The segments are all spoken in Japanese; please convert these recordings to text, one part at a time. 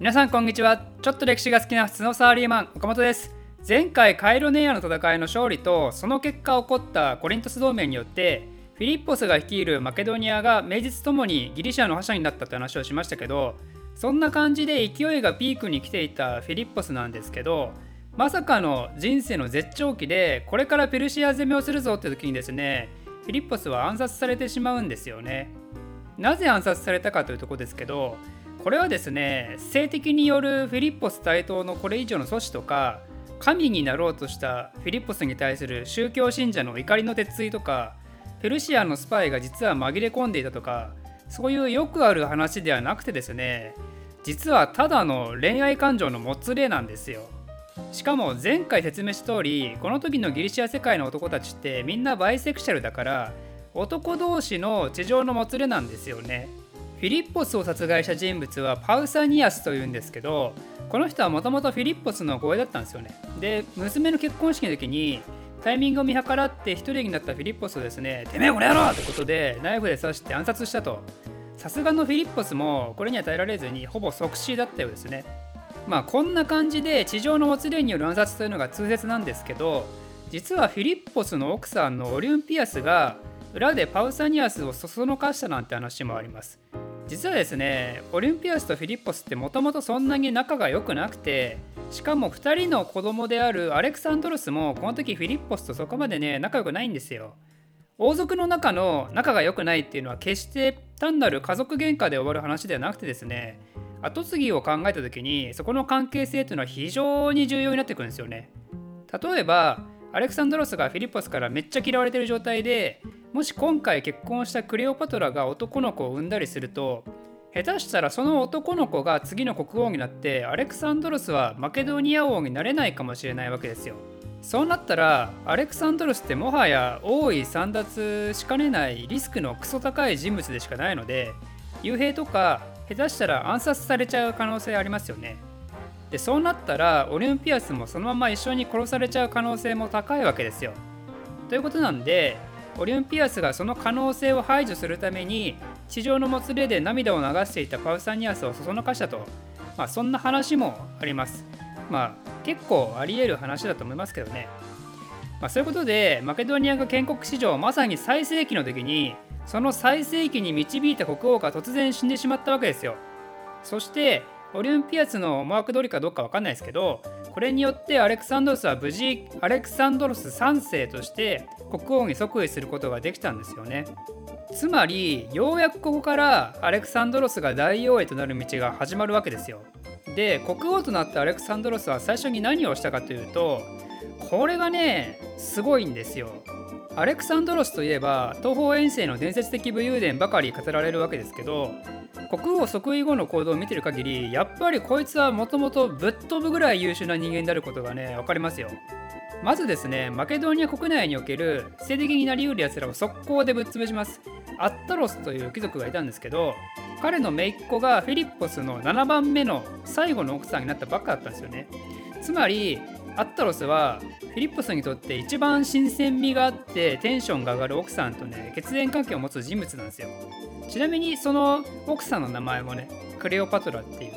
皆さんこんにちは。ちょっと歴史が好きな普通のサーリーマン岡本です。前回カイロネアの戦いの勝利とその結果起こったコリントス同盟によってフィリッポスが率いるマケドニアが名実ともにギリシャの覇者になったって話をしましたけどそんな感じで勢いがピークに来ていたフィリッポスなんですけどまさかの人生の絶頂期でこれからペルシア攻めをするぞって時にですねフィリッポスは暗殺されてしまうんですよね。なぜ暗殺されたかというとこですけどこれはですね性的によるフィリッポス対等のこれ以上の阻止とか神になろうとしたフィリッポスに対する宗教信者の怒りの鉄槌とかペルシアのスパイが実は紛れ込んでいたとかそういうよくある話ではなくてですね実はただの恋愛感情のもつれなんですよ。しかも前回説明した通りこの時のギリシア世界の男たちってみんなバイセクシャルだから男同士の地上のもつれなんですよね。フィリッポスを殺害した人物はパウサニアスというんですけどこの人はもともとフィリッポスの護衛だったんですよね。で娘の結婚式の時にタイミングを見計らって一人になったフィリッポスをですねてめえこれやろってことでナイフで刺して暗殺したと。さすがのフィリッポスもこれには耐えられずにほぼ即死だったようですね。まあこんな感じで地上のもつれによる暗殺というのが通説なんですけど実はフィリッポスの奥さんのオリュンピアスが裏でパウサニアスをそそのかしたなんて話もあります。実はですねオリンピアスとフィリッポスってもともとそんなに仲が良くなくてしかも2人の子供であるアレクサンドロスもこの時フィリッポスとそこまでね仲良くないんですよ。王族の中の仲が良くないっていうのは決して単なる家族喧嘩で終わる話ではなくてですね後継ぎを考えた時にそこの関係性というのは非常に重要になってくるんですよね。例えばアレクサンドロスがフィリッポスからめっちゃ嫌われてる状態でもし今回結婚したクレオパトラが男の子を産んだりすると下手したらその男の子が次の国王になってアレクサンドロスはマケドニア王になれないかもしれないわけですよ。そうなったらアレクサンドロスってもはや王位簒奪しかねないリスクのクソ高い人物でしかないので幽閉とか下手したら暗殺されちゃう可能性ありますよね。でそうなったらオリンピアスもそのまま一緒に殺されちゃう可能性も高いわけですよ。ということなんでオリンピアスがその可能性を排除するために地上のもつれで涙を流していたパウサニアスをそそのかしたと、まあ、そんな話もあります。まあ結構あり得る話だと思いますけどね。まあ、そういうことでマケドニアが建国史上まさに最盛期の時にその最盛期に導いた国王が突然死んでしまったわけですよ。そしてオリンピアスの思惑通りかどうか分かんないですけどこれによってアレクサンドロスは無事アレクサンドロス3世として国王に即位することができたんですよね。つまりようやくここからアレクサンドロスが大王へとなる道が始まるわけですよ。で国王となったアレクサンドロスは最初に何をしたかというとこれがねすごいんですよ。アレクサンドロスといえば東方遠征の伝説的武勇伝ばかり語られるわけですけど国王即位後の行動を見てる限りやっぱりこいつはもともとぶっ飛ぶぐらい優秀な人間であることがね分かりますよ。まずですねマケドニア国内における性的になりうる奴らを速攻でぶっ潰します。アッタロスという貴族がいたんですけど彼の姪っ子がフィリッポスの7番目の最後の奥さんになったばっかだったんですよね。つまりアッタロスはフィリッポスにとって一番新鮮味があってテンションが上がる奥さんとね血縁関係を持つ人物なんですよ。ちなみにその奥さんの名前もねクレオパトラっていう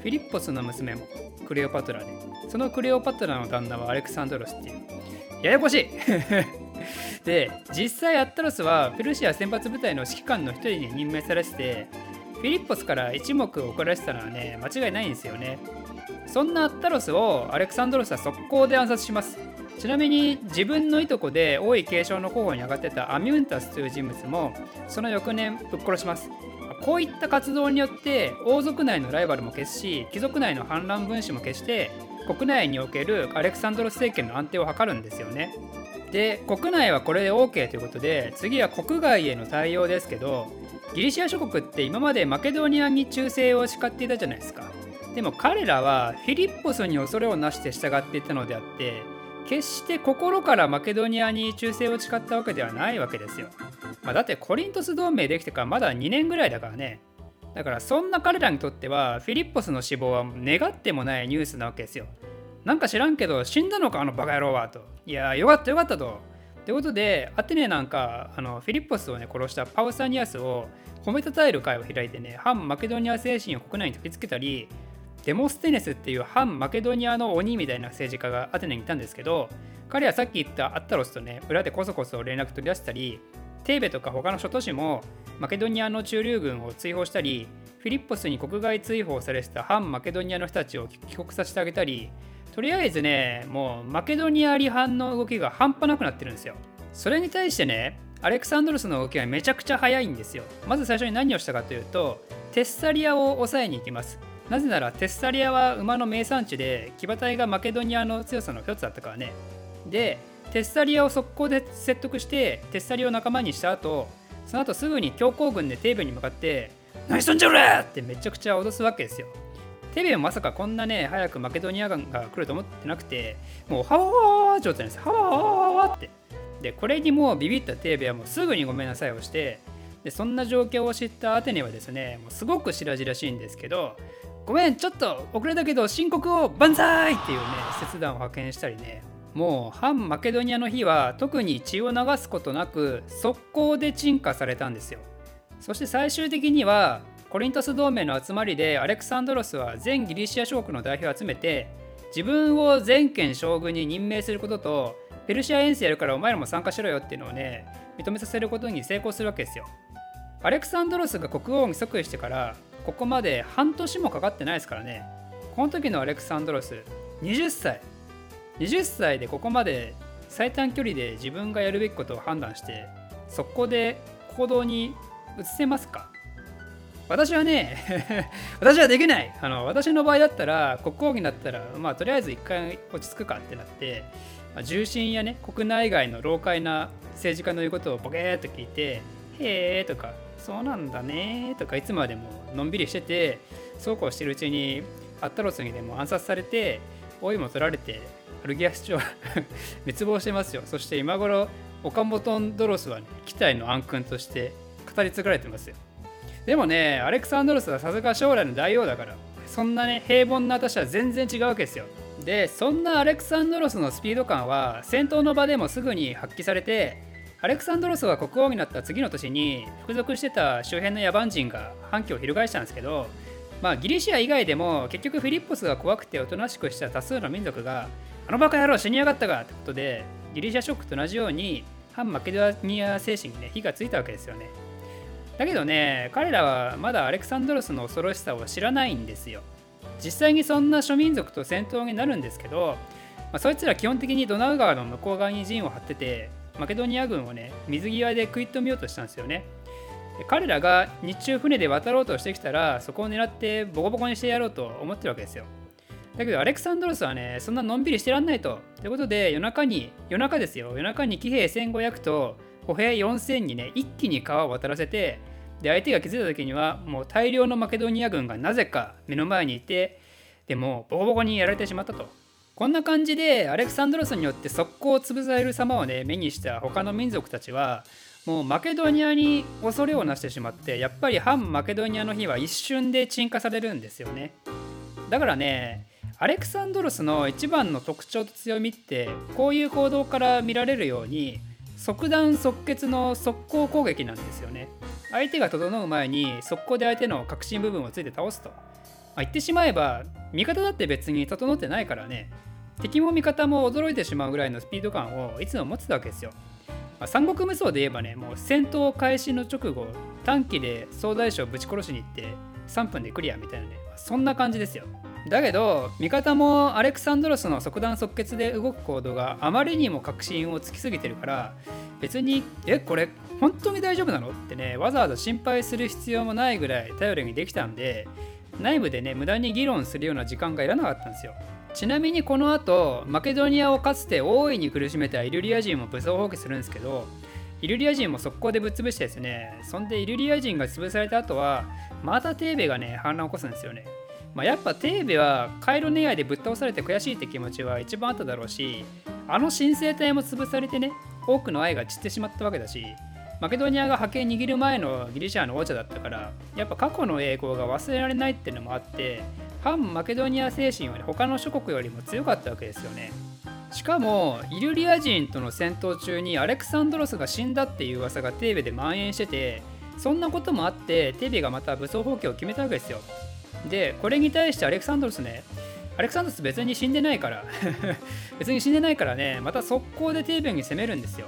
フィリッポスの娘もクレオパトラでそのクレオパトラの旦那はアレクサンドロスっていうややこしい! で実際アッタロスはペルシア選抜部隊の指揮官の一人に任命されててフィリッポスから一目置られてたのはね間違いないんですよね。そんなアッタロスをアレクサンドロスは速攻で暗殺します。ちなみに自分のいとこで王位継承の候補に上がってたアミュンタスという人物もその翌年ぶっ殺します。こういった活動によって王族内のライバルも消すし貴族内の反乱分子も消して国内におけるアレクサンドロス政権の安定を図るんですよね。で国内はこれで OK ということで次は国外への対応ですけどギリシア諸国って今までマケドニアに忠誠を誓っていたじゃないですか。でも彼らはフィリッポスに恐れをなして従っていたのであって決して心からマケドニアに忠誠を誓ったわけではないわけですよ、まあ、だってコリントス同盟できてからまだ2年ぐらいだからね。だからそんな彼らにとってはフィリッポスの死亡は願ってもないニュースなわけですよ。なんか知らんけど死んだのかあのバカ野郎はと。いやよかったよかったと。ということでアテネなんかあのフィリッポスをね殺したパウサニアスを褒めたたえる会を開いてね反マケドニア精神を国内に突きつけたりデモステネスっていう反マケドニアの鬼みたいな政治家がアテネにいたんですけど彼はさっき言ったアッタロスとね裏でこそこそ連絡取り出したりテーベとか他の諸都市もマケドニアの駐留軍を追放したりフィリッポスに国外追放されてた反マケドニアの人たちを帰国させてあげたりとりあえずねもうマケドニア離反の動きが半端なくなってるんですよ。それに対してねアレクサンドロスの動きはめちゃくちゃ速いんですよ。まず最初に何をしたかというとテッサリアを抑えに行きます。なぜならテッサリアは馬の名産地で騎馬隊がマケドニアの強さの一つだったからね。でテッサリアを速攻で説得してテッサリアを仲間にした後その後すぐに強行軍でテーベに向かって何しとんじゃおれ！ってめちゃくちゃ脅すわけですよ。テベはまさかこんなね早くマケドニア軍が来ると思ってなくてもうハワワワ状態ですハワワワワって。でこれにもうビビったテーベはもうすぐにごめんなさいをしてでそんな状況を知ったアテネはですねもうすごく白々しいんですけどごめんちょっと遅れたけど申告を万歳！っていうね切断を派遣したりねもう反マケドニアの日は特に血を流すことなく速攻で鎮火されたんですよ。そして最終的にはコリントス同盟の集まりでアレクサンドロスは全ギリシア諸国の代表を集めて自分を全権将軍に任命することとペルシア遠征やるからお前らも参加しろよっていうのをね認めさせることに成功するわけですよ。アレクサンドロスが国王に即位してからここまで半年もかかってないですからね。この時のアレクサンドロス20歳。20歳でここまで最短距離で自分がやるべきことを判断してそこで行動に移せますか？私はね 私はできない。あの私の場合だったら国王になったらまあとりあえず一回落ち着くかってなって、まあ、重臣やね国内外の老快な政治家の言うことをボケーっと聞いて「へえ」とか「そうなんだね」とかいつまでものんびりしててそうこうしてるうちにアッタロスにでも暗殺されて老いも取られてルギアス朝滅亡してますよ。そして今頃オカモトンドロスは、ね、機体の暗君として語り継がれてますよ。でもねアレクサンドロスはさすが将来の大王だからそんなね平凡な私は全然違うわけですよ。でそんなアレクサンドロスのスピード感は戦闘の場でもすぐに発揮されてアレクサンドロスが国王になった次の年に服属してた周辺の野蛮人が反旗を翻したんですけどまあギリシア以外でも結局フィリッポスが怖くておとなしくした多数の民族があのバカ野郎死にやがったかってことでギリシャ諸国と同じように反マケドニア精神にね火がついたわけですよね。だけどね彼らはまだアレクサンドロスの恐ろしさを知らないんですよ。実際にそんな諸民族と戦闘になるんですけど、まあ、そいつら基本的にドナウ川の向こう側に陣を張っててマケドニア軍をね水際で食い止めようとしたんですよね。彼らが日中船で渡ろうとしてきたらそこを狙ってボコボコにしてやろうと思ってるわけですよ。だけどアレクサンドロスはねそんなのんびりしてらんないと。ということで夜中に夜中ですよ。夜中に騎兵1500と歩兵4000にね一気に川を渡らせてで相手が気づいた時にはもう大量のマケドニア軍がなぜか目の前にいてでもボコボコにやられてしまったと。こんな感じでアレクサンドロスによって速攻を潰される様をね目にした他の民族たちはもうマケドニアに恐れをなしてしまってやっぱり反マケドニアの日は一瞬で鎮火されるんですよね。だからねアレクサンドロスの一番の特徴と強みってこういう行動から見られるように即断即決の速攻攻撃なんですよね。相手が整う前に速攻で相手の核心部分をついて倒すと、まあ、言ってしまえば味方だって別に整ってないからね。敵も味方も驚いてしまうぐらいのスピード感をいつも持ってたわけですよ、まあ、三国無双で言えばねもう戦闘開始の直後短期で総大将ぶち殺しに行って3分でクリアみたいなね、そんな感じですよ。だけど味方もアレクサンドロスの即断即決で動く行動があまりにも確信をつきすぎてるから別にえこれ本当に大丈夫なの？ってねわざわざ心配する必要もないぐらい頼りにできたんで内部でね無駄に議論するような時間がいらなかったんですよ。ちなみにこの後マケドニアをかつて大いに苦しめたイルリア人も武装放棄するんですけどイルリア人も速攻でぶっ潰してですねそんでイルリア人が潰された後はまたテーベがね反乱を起こすんですよね。まあ、やっぱテーベはカイロネアでぶっ倒されて悔しいって気持ちは一番あっただろうしあの新生体も潰されてね多くの愛が散ってしまったわけだしマケドニアが覇権握る前のギリシャの王者だったからやっぱ過去の栄光が忘れられないっていうのもあって反マケドニア精神は、ね、他の諸国よりも強かったわけですよね。しかもイルリア人との戦闘中にアレクサンドロスが死んだっていう噂がテーベで蔓延しててそんなこともあってテーベがまた武装放棄を決めたわけですよ。でこれに対してアレクサンドロスねアレクサンドロス別に死んでないから 別に死んでないからねまた速攻でテーベンに攻めるんですよ。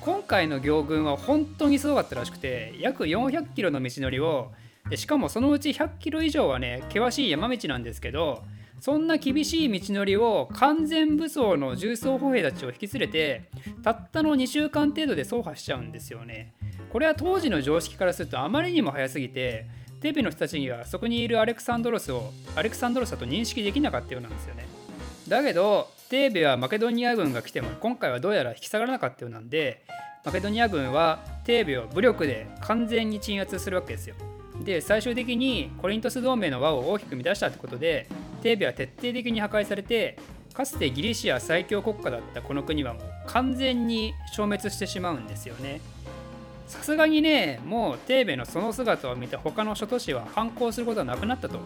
今回の行軍は本当にすごかったらしくて約400キロの道のりをしかもそのうち100キロ以上はね険しい山道なんですけどそんな厳しい道のりを完全武装の重装歩兵たちを引き連れてたったの2週間程度で走破しちゃうんですよね。これは当時の常識からするとあまりにも早すぎてテーペの人たちにはそこにいるアレクサンドロスをアレクサンドロスだと認識できなかったようなんですよね。だけどテーベはマケドニア軍が来ても今回はどうやら引き下がらなかったようなんでマケドニア軍はテーベを武力で完全に鎮圧するわけですよ。で最終的にコリントス同盟の輪を大きく乱したってことでテーベは徹底的に破壊されてかつてギリシア最強国家だったこの国はもう完全に消滅してしまうんですよね。さすがにねもうテーベのその姿を見て他の諸都市は反抗することはなくなったと。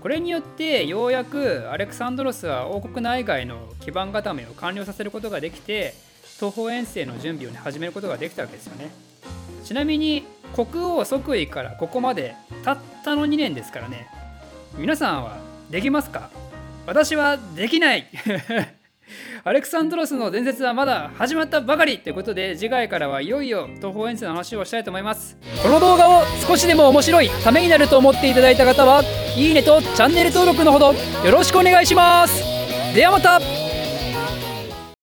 これによってようやくアレクサンドロスは王国内外の基盤固めを完了させることができて東方遠征の準備を、ね、始めることができたわけですよね。ちなみに国王即位からここまでたったの2年ですからね。皆さんはできますか？私はできない。アレクサンドロスの伝説はまだ始まったばかりということで次回からはいよいよ東方遠征の話をしたいと思います。この動画を少しでも面白いためになると思っていただいた方はいいねとチャンネル登録のほどよろしくお願いします。ではまた。